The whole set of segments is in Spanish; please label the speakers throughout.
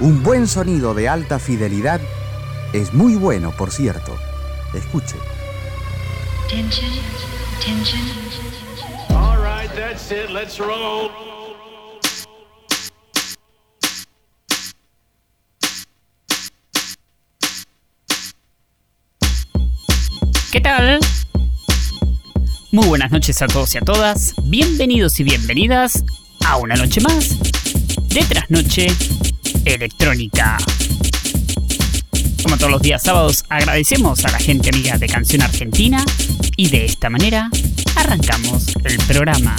Speaker 1: Un buen sonido de alta fidelidad es muy bueno, por cierto. Escuche.
Speaker 2: All right, that's it. Let's roll.
Speaker 3: ¿Qué tal? Muy buenas noches a todos y a todas. Bienvenidos y bienvenidas a una noche más de Trasnoche Electrónica. Como todos los días sábados, agradecemos a la gente amiga de Canción Argentina y de esta manera arrancamos el programa.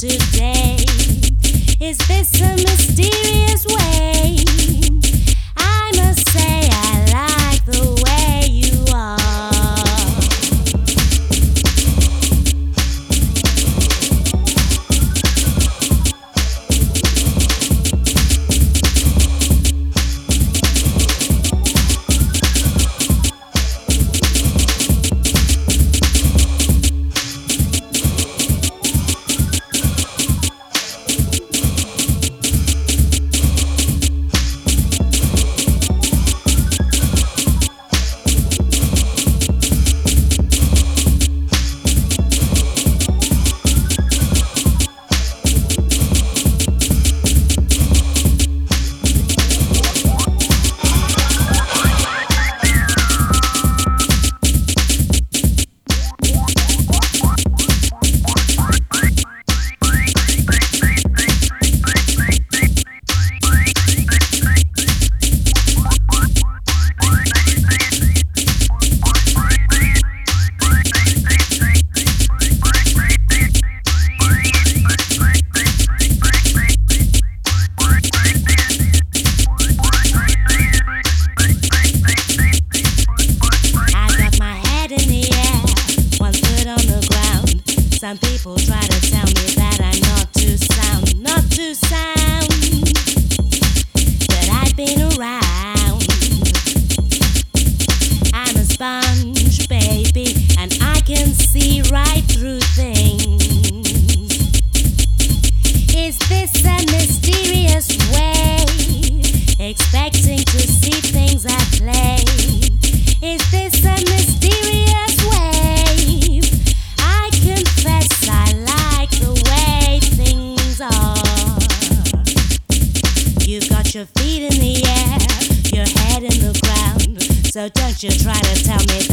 Speaker 4: Today. Is this a mysterious Expecting to see things at play. Is this a mysterious way? I confess I like the way things are. You've got your feet in the air, your head in the ground. So don't you try to tell me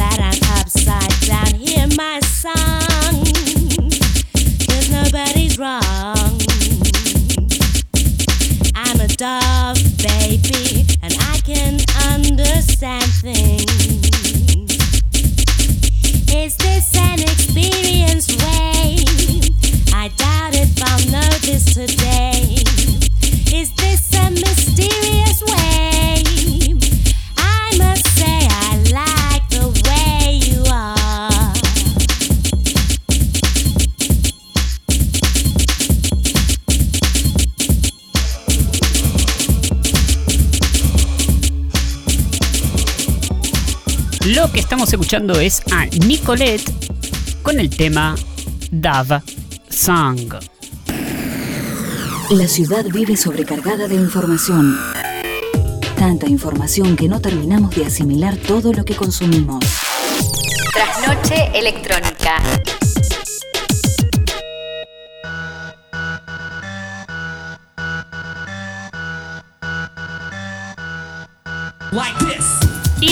Speaker 3: Lo que estamos escuchando es a Nicolette con el tema Dove Song.
Speaker 5: La ciudad vive sobrecargada de información. Tanta información que no terminamos de asimilar todo lo que consumimos.
Speaker 6: Trasnoche electrónica.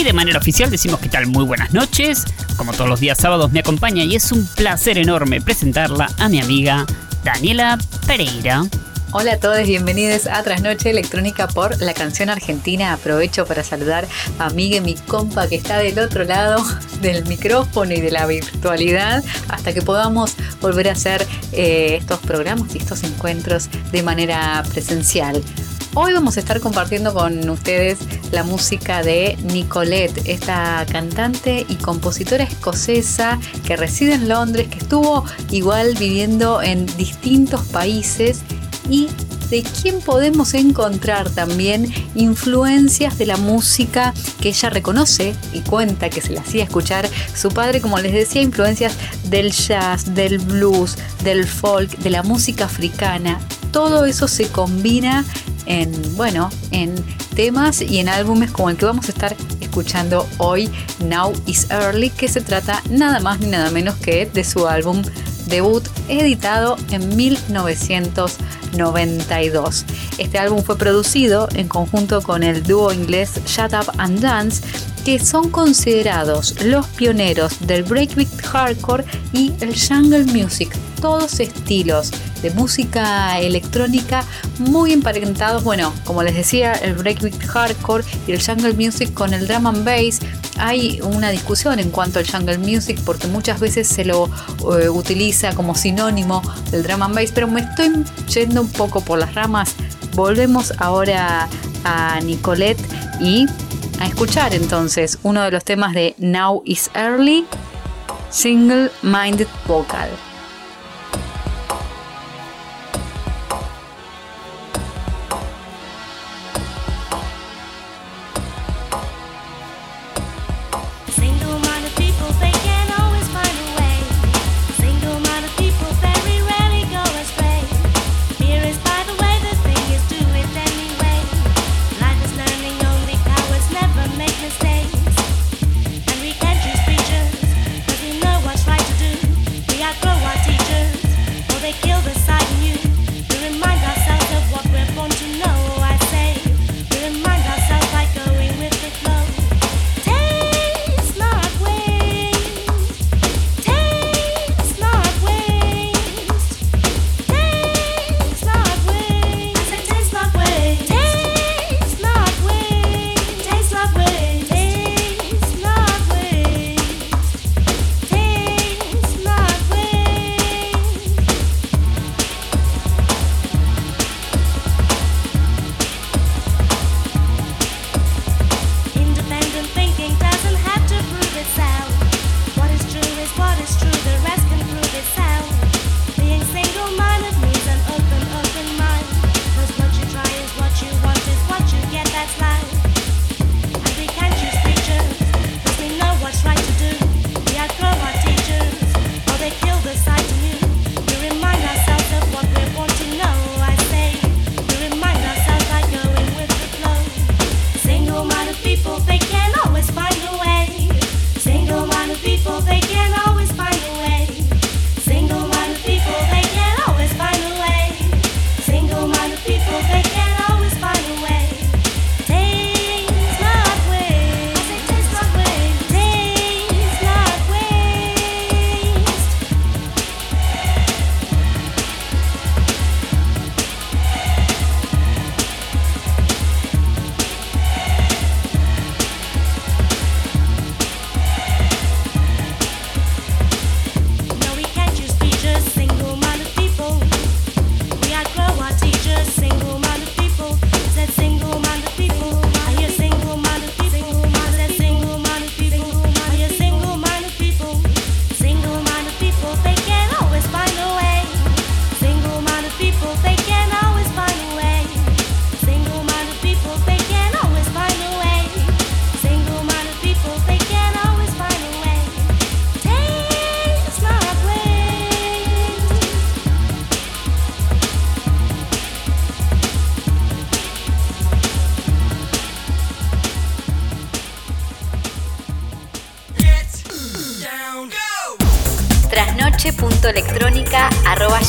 Speaker 3: De manera oficial decimos que tal muy buenas noches. Como todos los días sábados me acompaña y es un placer enorme presentarla a mi amiga Daniela Pereira.
Speaker 4: Hola a todos, bienvenidos a Trasnoche Electrónica por la canción argentina. Aprovecho para saludar a Miguel, mi compa que está del otro lado del micrófono y de la virtualidad, hasta que podamos volver a hacer eh, estos programas y estos encuentros de manera presencial. Hoy vamos a estar compartiendo con ustedes la música de Nicolette, esta cantante y compositora escocesa que reside en Londres, que estuvo igual viviendo en distintos países y de quién podemos encontrar también influencias de la música que ella reconoce y cuenta que se la hacía escuchar su padre, como les decía, influencias del jazz, del blues, del folk, de la música africana. Todo eso se combina en, bueno, en temas y en álbumes como el que vamos a estar escuchando hoy, Now is Early, que se trata nada más ni nada menos que de su álbum debut editado en 1992. Este álbum fue producido en conjunto con el dúo inglés Shut Up and Dance, que son considerados los pioneros del breakbeat hardcore y el jungle music, todos estilos de música electrónica muy emparentados, bueno, como les decía, el breakbeat hardcore y el jungle music con el drum and bass. Hay una discusión en cuanto al jungle music porque muchas veces se lo eh, utiliza como sinónimo del drum and bass, pero me estoy yendo un poco por las ramas. Volvemos ahora a Nicolette y a escuchar entonces uno de los temas de Now is Early, Single Minded Vocal.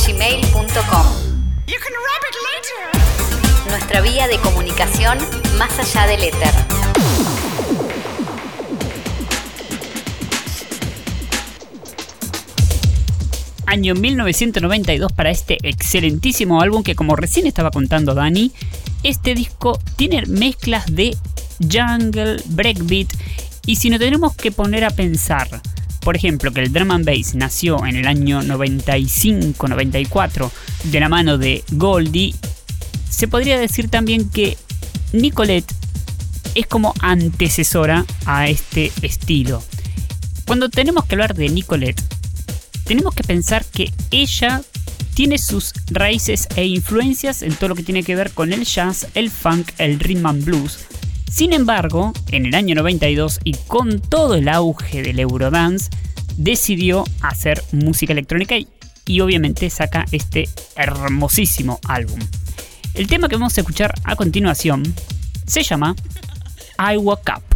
Speaker 6: gmail.com. Nuestra vía de comunicación más allá del éter.
Speaker 3: Año 1992 para este excelentísimo álbum que como recién estaba contando Dani, este disco tiene mezclas de jungle, breakbeat y si nos tenemos que poner a pensar, por ejemplo, que el drum and bass nació en el año 95-94 de la mano de Goldie, se podría decir también que Nicolette es como antecesora a este estilo. Cuando tenemos que hablar de Nicolette, tenemos que pensar que ella tiene sus raíces e influencias en todo lo que tiene que ver con el jazz, el funk, el rhythm and blues. Sin embargo, en el año 92 y con todo el auge del Eurodance, decidió hacer música electrónica y, y obviamente saca este hermosísimo álbum. El tema que vamos a escuchar a continuación se llama I Woke Up.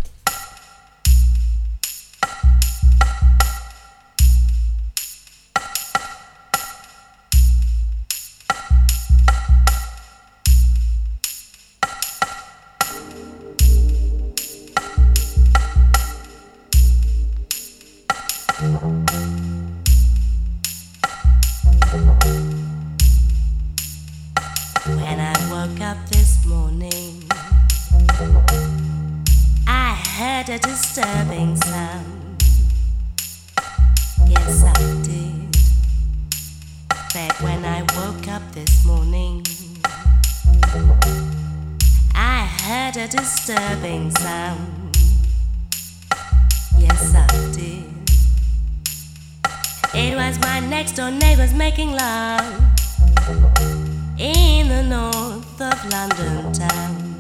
Speaker 4: A disturbing sound. Yes, I did. It was my next door neighbors making love in the north of London town.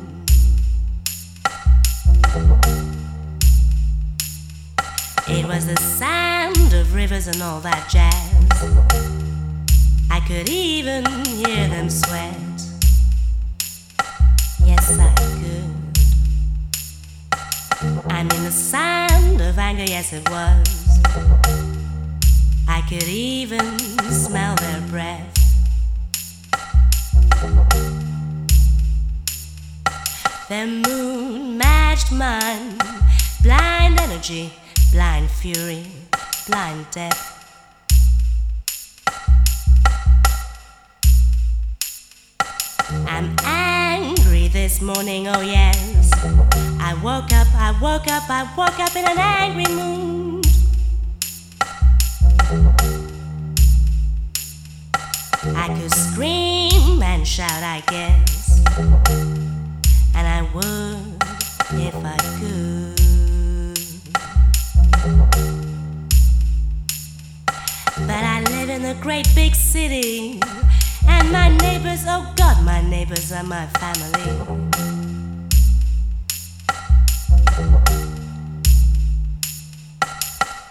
Speaker 4: It was the sound of rivers and all that jazz. I could even hear them sweat. Yes, I I mean, the sound of anger, yes, it was. I could even smell their breath. Their moon matched mine. Blind energy, blind fury, blind death. I'm this morning, oh yes. I woke up, I woke up, I woke up in an angry mood. I could scream and shout, I guess. And I would if I could. But I live in a great big city. My neighbors, oh God, my neighbors are my family.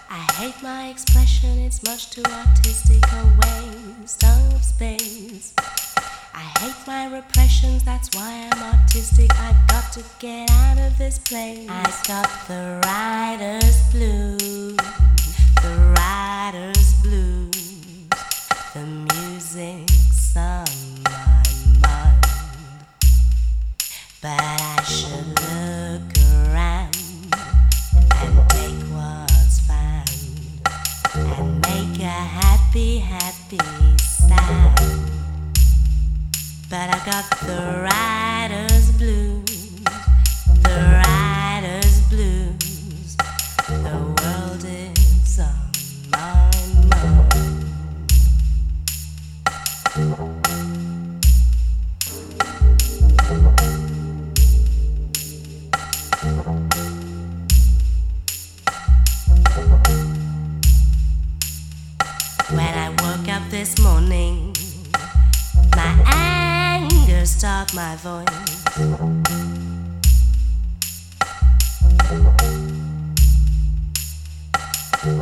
Speaker 4: I hate my expression, it's much too artistic a waste of space. I hate my repressions, that's why I'm artistic. I've got to get out of this place. I've got the writer's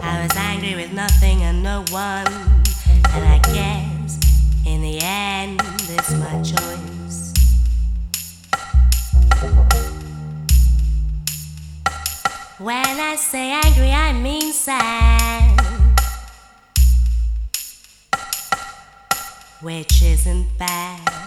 Speaker 4: I was angry with nothing and no one, and I guess in the end it's my choice. When I say angry, I mean sad. which isn't bad.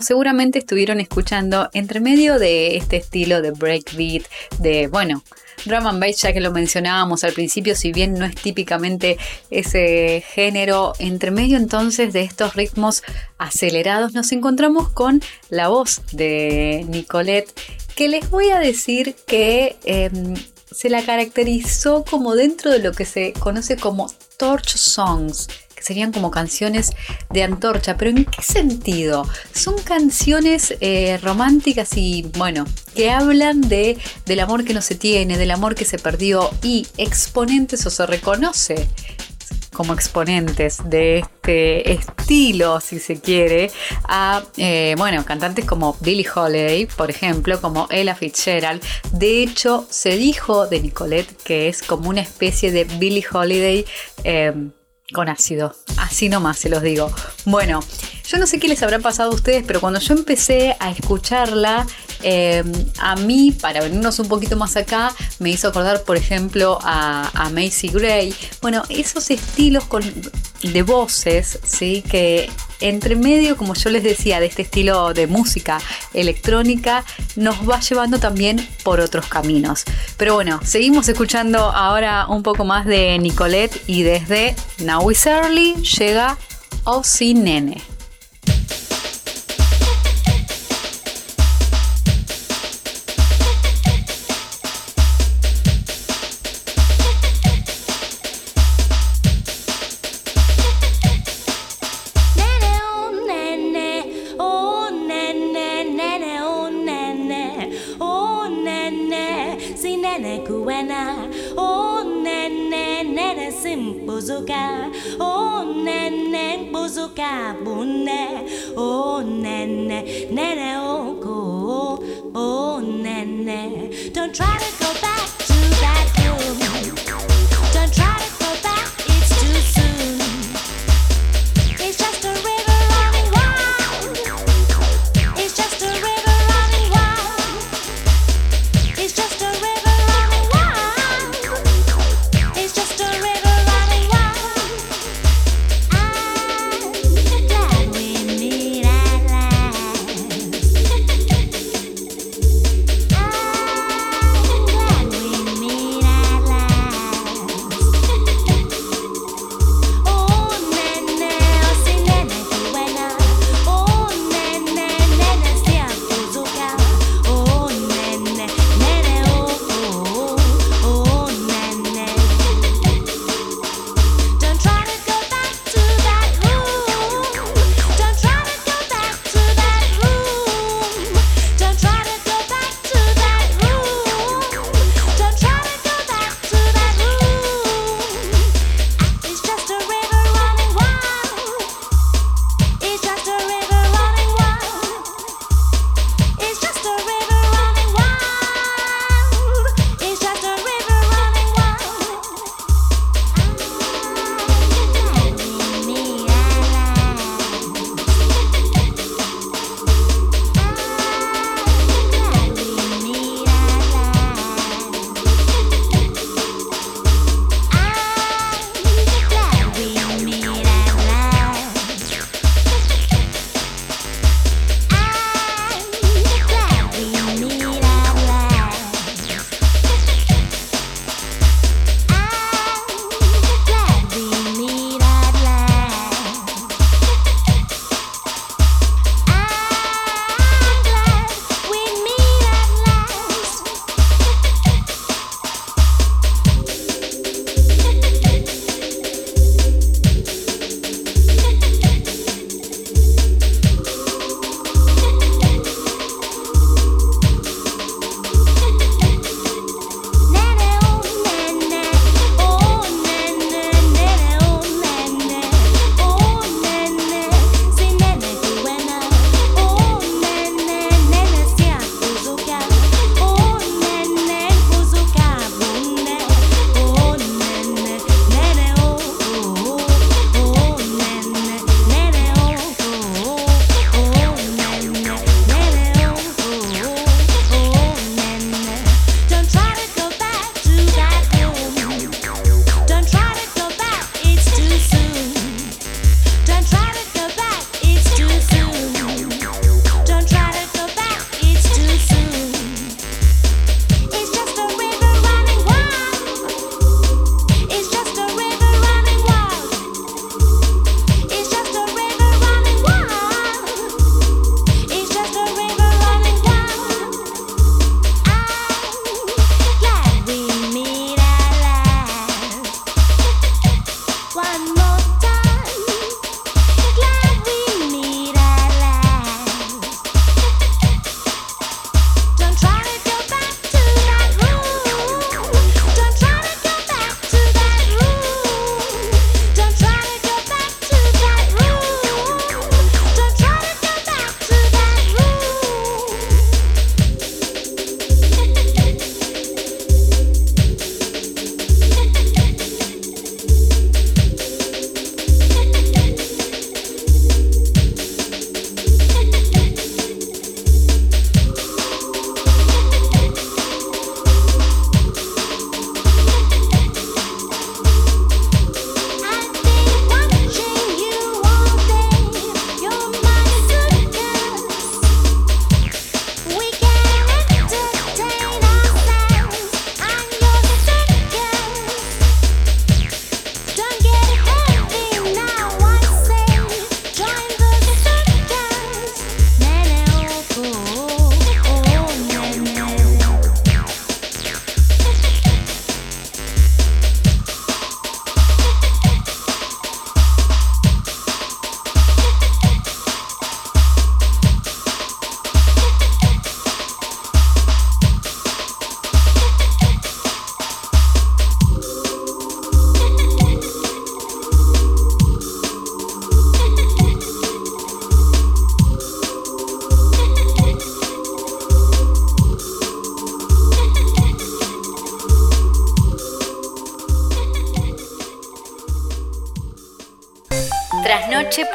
Speaker 6: seguramente estuvieron escuchando, entre medio de este estilo de breakbeat, de, bueno, drum and bass, ya que lo mencionábamos al principio, si bien no es típicamente ese género, entre medio entonces de estos ritmos acelerados, nos encontramos con la voz de Nicolette, que les voy a decir que em, se la caracterizó como dentro de lo que se conoce como torch songs serían como canciones de antorcha, pero ¿en qué sentido? Son canciones eh, románticas y, bueno, que hablan de, del amor que no se tiene, del amor que se perdió y exponentes o se reconoce como exponentes de este estilo, si se quiere, a eh, bueno, cantantes como Billie Holiday, por ejemplo, como Ella Fitzgerald. De hecho, se dijo de Nicolette que es como una especie de Billie Holiday. Eh, con ácido. Así nomás se los digo. Bueno, yo no sé qué les habrá pasado a ustedes, pero cuando yo empecé a escucharla, eh, a mí, para venirnos un poquito más acá, me hizo acordar, por ejemplo, a, a Macy Gray. Bueno, esos estilos con, de voces, ¿sí? Que entre medio, como yo les decía, de este estilo de música electrónica, nos va llevando también por otros caminos. Pero bueno, seguimos escuchando ahora un poco más de Nicolette y desde Now Is Early llega Ozzy. Nene,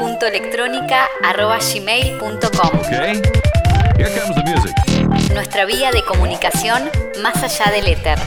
Speaker 7: atrasnoche.electrónica.gmail.com
Speaker 2: Okay. Here comes the music.
Speaker 7: Nuestra vía de comunicación más allá del éter.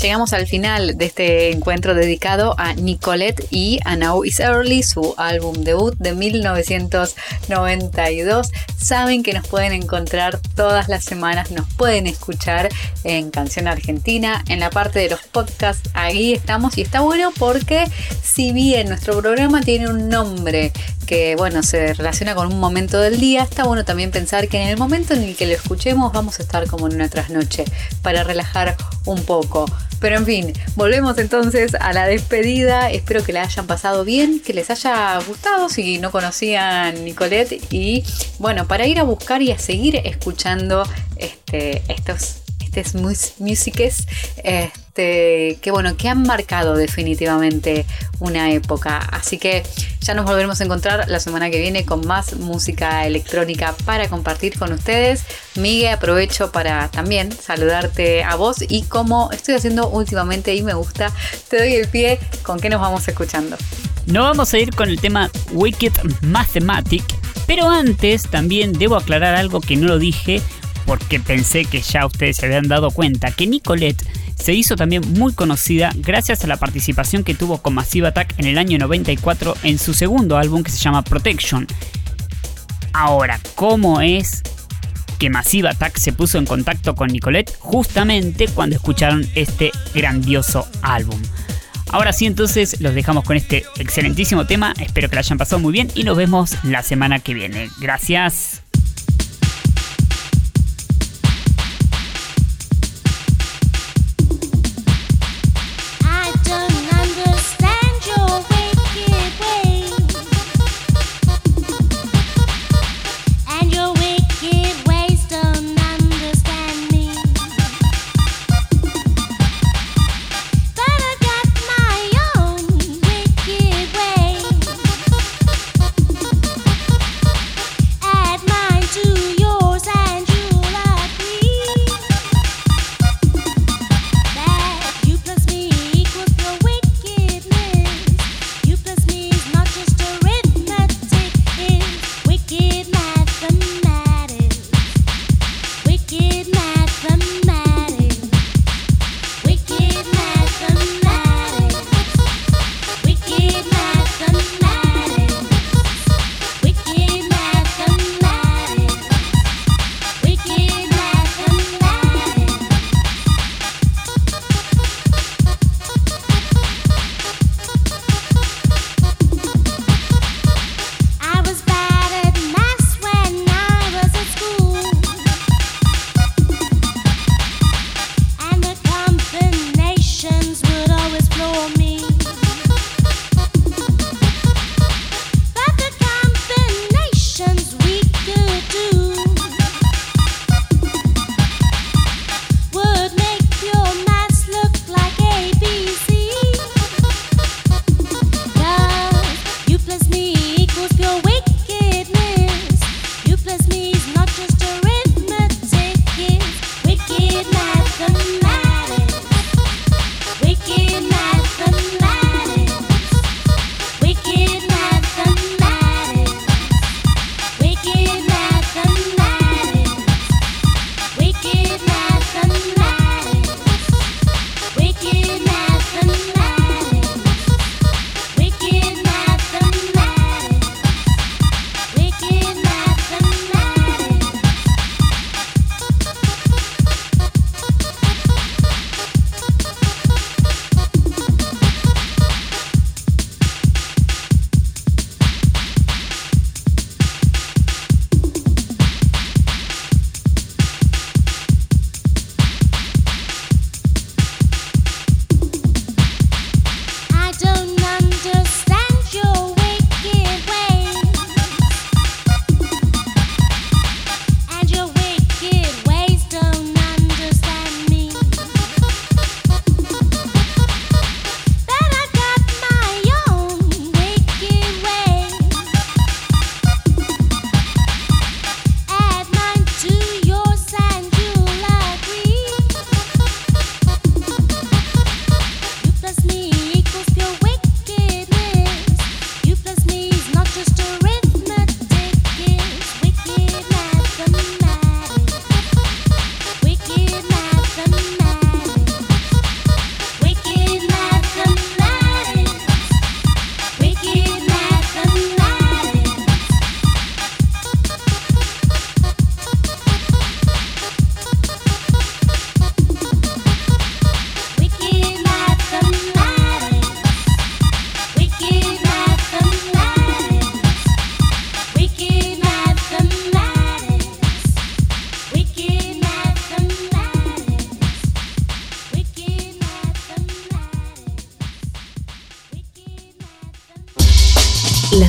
Speaker 6: Llegamos al final de este encuentro dedicado a Nicolette y a Now Is Early, su álbum debut de 1992. Saben que nos pueden encontrar todas las semanas, nos pueden escuchar en Canción Argentina, en la parte de los podcasts, ahí estamos y está bueno porque si bien nuestro programa tiene un nombre que bueno, se relaciona con un momento del día, está bueno también pensar que en el momento en el que lo escuchemos vamos a estar como en una trasnoche para relajar un poco. Pero en fin, volvemos entonces a la despedida. Espero que la hayan pasado bien, que les haya gustado si no conocían Nicolette. Y bueno, para ir a buscar y a seguir escuchando este, estos, musiques este, que bueno, que han marcado definitivamente una época. Así que ya nos volveremos a encontrar la semana que viene con más música electrónica para compartir con ustedes. Miguel, aprovecho para también saludarte a vos y como estoy haciendo últimamente y me gusta, te doy el pie con qué nos vamos escuchando.
Speaker 3: No vamos a ir con el tema Wicked Mathematic, pero antes también debo aclarar algo que no lo dije porque pensé que ya ustedes se habían dado cuenta, que Nicolette se hizo también muy conocida gracias a la participación que tuvo con Massive Attack en el año 94 en su segundo álbum que se llama Protection. Ahora, ¿cómo es que Massive Attack se puso en contacto con Nicolette justamente cuando escucharon este grandioso álbum? Ahora sí, entonces los dejamos con este excelentísimo tema. Espero que lo hayan pasado muy bien y nos vemos la semana que viene. Gracias.